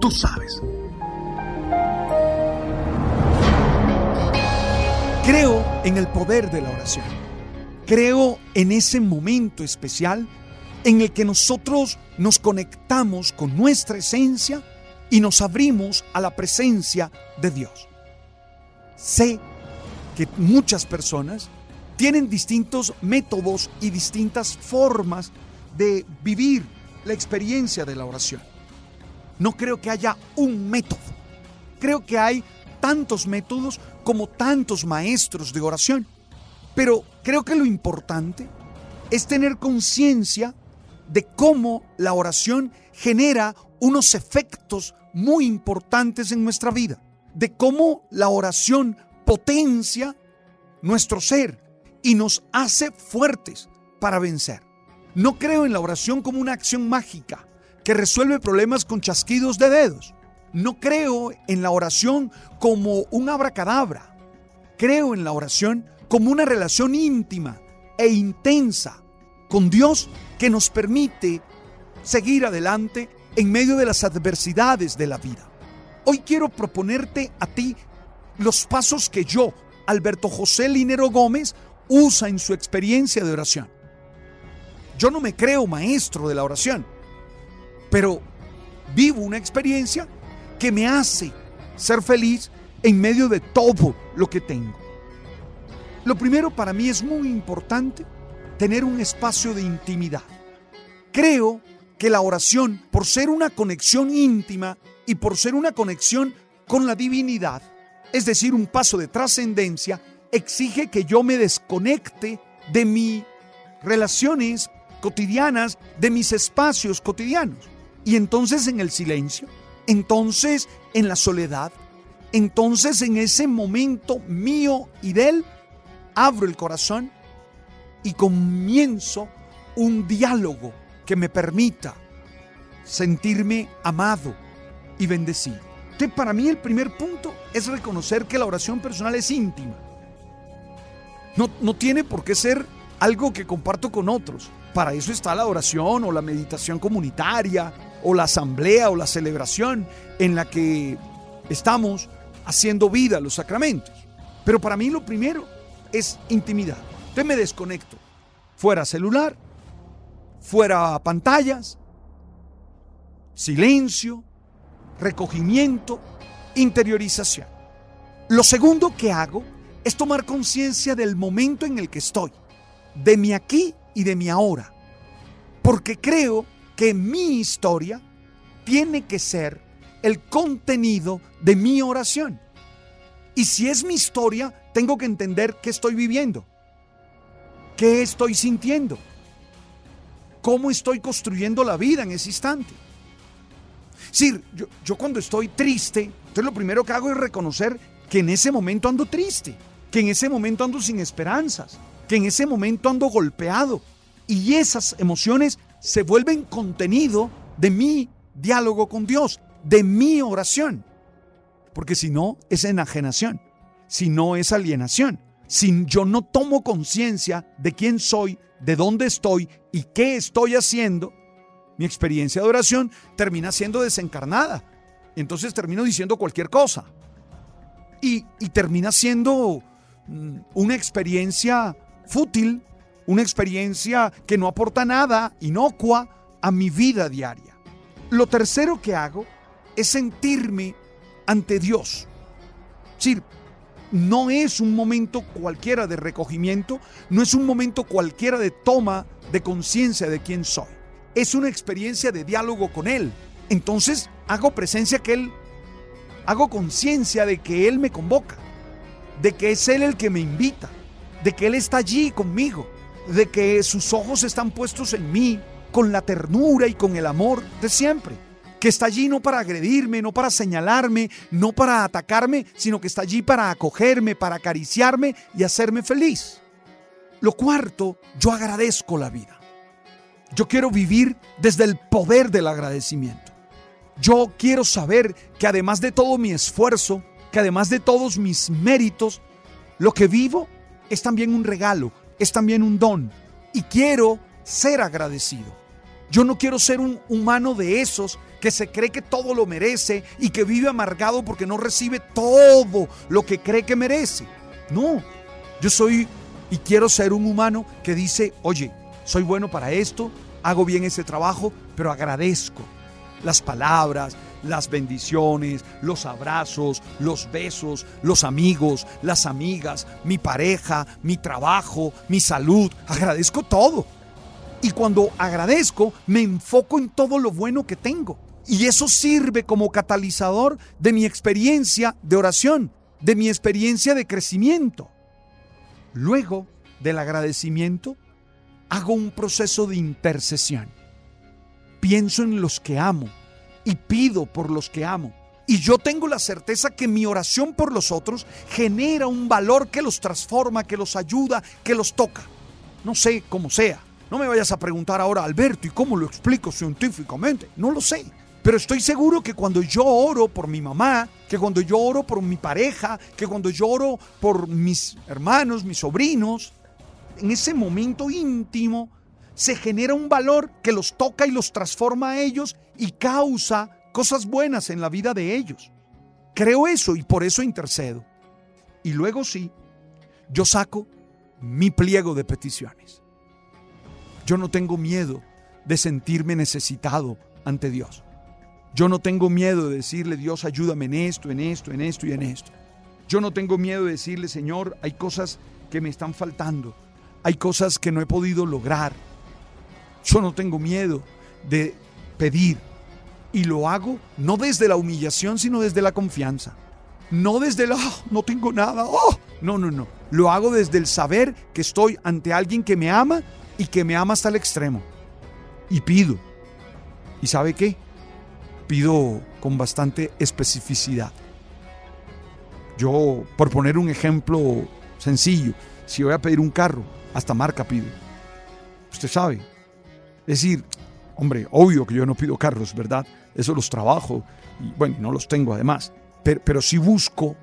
Tú sabes. Creo en el poder de la oración. Creo en ese momento especial en el que nosotros nos conectamos con nuestra esencia y nos abrimos a la presencia de Dios. Sé que muchas personas tienen distintos métodos y distintas formas de vivir la experiencia de la oración. No creo que haya un método. Creo que hay tantos métodos como tantos maestros de oración. Pero creo que lo importante es tener conciencia de cómo la oración genera unos efectos muy importantes en nuestra vida, de cómo la oración potencia nuestro ser y nos hace fuertes para vencer. No creo en la oración como una acción mágica que resuelve problemas con chasquidos de dedos. No creo en la oración como un abracadabra. Creo en la oración como una relación íntima e intensa con Dios que nos permite seguir adelante en medio de las adversidades de la vida. Hoy quiero proponerte a ti los pasos que yo, Alberto José Linero Gómez, usa en su experiencia de oración. Yo no me creo maestro de la oración, pero vivo una experiencia que me hace ser feliz en medio de todo lo que tengo. Lo primero para mí es muy importante tener un espacio de intimidad. Creo que la oración, por ser una conexión íntima y por ser una conexión con la divinidad, es decir, un paso de trascendencia, exige que yo me desconecte de mis relaciones cotidianas, de mis espacios cotidianos. Y entonces en el silencio, entonces en la soledad, entonces en ese momento mío y de él, abro el corazón y comienzo un diálogo que me permita sentirme amado y bendecido. Entonces, para mí el primer punto es reconocer que la oración personal es íntima. No, no tiene por qué ser algo que comparto con otros. Para eso está la oración o la meditación comunitaria o la asamblea o la celebración en la que estamos haciendo vida los sacramentos. Pero para mí lo primero es intimidad. Entonces me desconecto. Fuera celular, fuera pantallas, silencio, recogimiento, interiorización. Lo segundo que hago es tomar conciencia del momento en el que estoy, de mi aquí y de mi ahora. Porque creo que mi historia tiene que ser el contenido de mi oración. Y si es mi historia, tengo que entender qué estoy viviendo, qué estoy sintiendo, cómo estoy construyendo la vida en ese instante. Sí, yo, yo cuando estoy triste, entonces lo primero que hago es reconocer que en ese momento ando triste, que en ese momento ando sin esperanzas, que en ese momento ando golpeado. Y esas emociones se vuelven contenido de mi diálogo con Dios, de mi oración. porque si no es enajenación, si no es alienación, si yo no tomo conciencia de quién soy, de dónde estoy y qué estoy haciendo, mi experiencia de oración termina siendo desencarnada. Entonces termino diciendo cualquier cosa. Y, termina siendo mm, una experiencia fútil, una experiencia que no aporta nada, inocua, a mi vida diaria. Lo tercero que hago es sentirme ante Dios. Decir, no es un momento cualquiera de recogimiento, no es un momento cualquiera de toma de conciencia de quién soy. Es una experiencia de diálogo con Él. Entonces hago presencia que Él, hago conciencia de que Él me convoca, de que es Él el que me invita, de que Él está allí conmigo, de que sus ojos están puestos en mí con la ternura y con el amor de siempre que está allí no para agredirme, no para señalarme, no para atacarme, sino que está allí para acogerme, para acariciarme y hacerme feliz. Lo cuarto, yo agradezco la vida. Yo quiero vivir desde el poder del agradecimiento. Yo quiero saber que además de todo mi esfuerzo, que además de todos mis méritos, lo que vivo es también un regalo, es también un don. Y quiero ser agradecido. Yo no quiero ser un humano de esos que se cree que todo lo merece y que vive amargado porque no recibe todo lo que cree que merece. No, yo soy y quiero ser un humano que dice, oye, soy bueno para esto, hago bien ese trabajo, pero agradezco las palabras, las bendiciones, los abrazos, los besos, los amigos, las amigas, mi pareja, mi trabajo, mi salud. Agradezco todo. Y cuando agradezco, me enfoco en todo lo bueno que tengo. Y eso sirve como catalizador de mi experiencia de oración, de mi experiencia de crecimiento. Luego del agradecimiento, hago un proceso de intercesión. Pienso en los que amo y pido por los que amo. Y yo tengo la certeza que mi oración por los otros genera un valor que los transforma, que los ayuda, que los toca. No sé cómo sea no me vayas a preguntar ahora, Alberto, ¿y cómo lo explico científicamente? No lo sé. Pero estoy seguro que cuando yo oro por mi mamá, que cuando yo oro por mi pareja, que cuando yo oro por mis hermanos, mis sobrinos, en ese momento íntimo se genera un valor que los toca y los transforma a ellos y causa cosas buenas en la vida de ellos. Creo eso y por eso intercedo. Y luego sí, yo saco mi pliego de peticiones. Yo no tengo miedo de sentirme necesitado ante Dios. Yo no tengo miedo de decirle, Dios, ayúdame en esto, en esto, en esto y en esto. Yo no tengo miedo de decirle, Señor, hay cosas que me están faltando. Hay cosas que no he podido lograr. Yo no tengo miedo de pedir. Y lo hago no desde la humillación, sino desde la confianza. No desde la, oh, no tengo nada. Oh". No, no, no. Lo hago desde el saber que estoy ante alguien que me ama y que me ama hasta el extremo. Y pido. ¿Y sabe qué? Pido con bastante especificidad. Yo, por poner un ejemplo sencillo, si voy a pedir un carro, hasta marca pido. Usted sabe. Es decir, hombre, obvio que yo no pido carros, ¿verdad? Eso los trabajo y bueno, no los tengo además. Pero, pero sí busco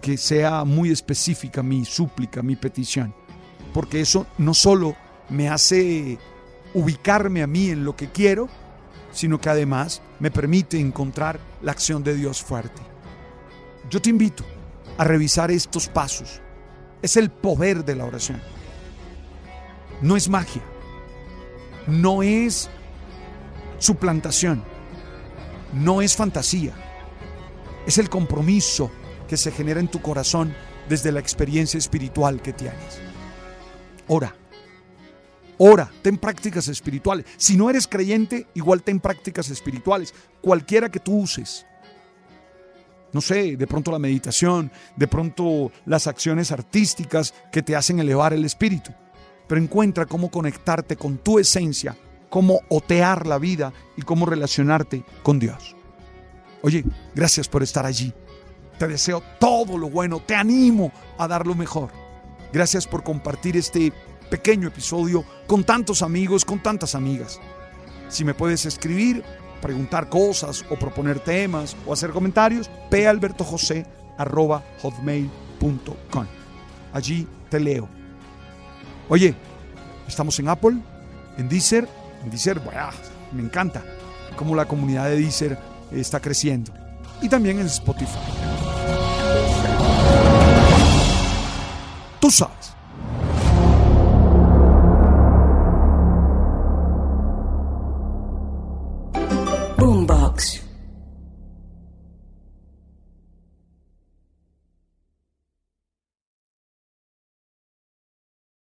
que sea muy específica mi súplica, mi petición. Porque eso no solo me hace ubicarme a mí en lo que quiero, sino que además me permite encontrar la acción de Dios fuerte. Yo te invito a revisar estos pasos. Es el poder de la oración. No es magia. No es suplantación. No es fantasía. Es el compromiso que se genera en tu corazón desde la experiencia espiritual que tienes. Ora Ora, ten prácticas espirituales. Si no eres creyente, igual ten prácticas espirituales, cualquiera que tú uses. No sé, de pronto la meditación, de pronto las acciones artísticas que te hacen elevar el espíritu. Pero encuentra cómo conectarte con tu esencia, cómo otear la vida y cómo relacionarte con Dios. Oye, gracias por estar allí. Te deseo todo lo bueno, te animo a dar lo mejor. Gracias por compartir este pequeño episodio con tantos amigos, con tantas amigas. Si me puedes escribir preguntar cosas o proponer temas o hacer comentarios, hotmail.com Allí te leo. Oye, estamos en Apple, en Deezer, en Deezer, me encanta cómo la comunidad de Deezer está creciendo. Y también en Spotify. Tú sabes. Boombox.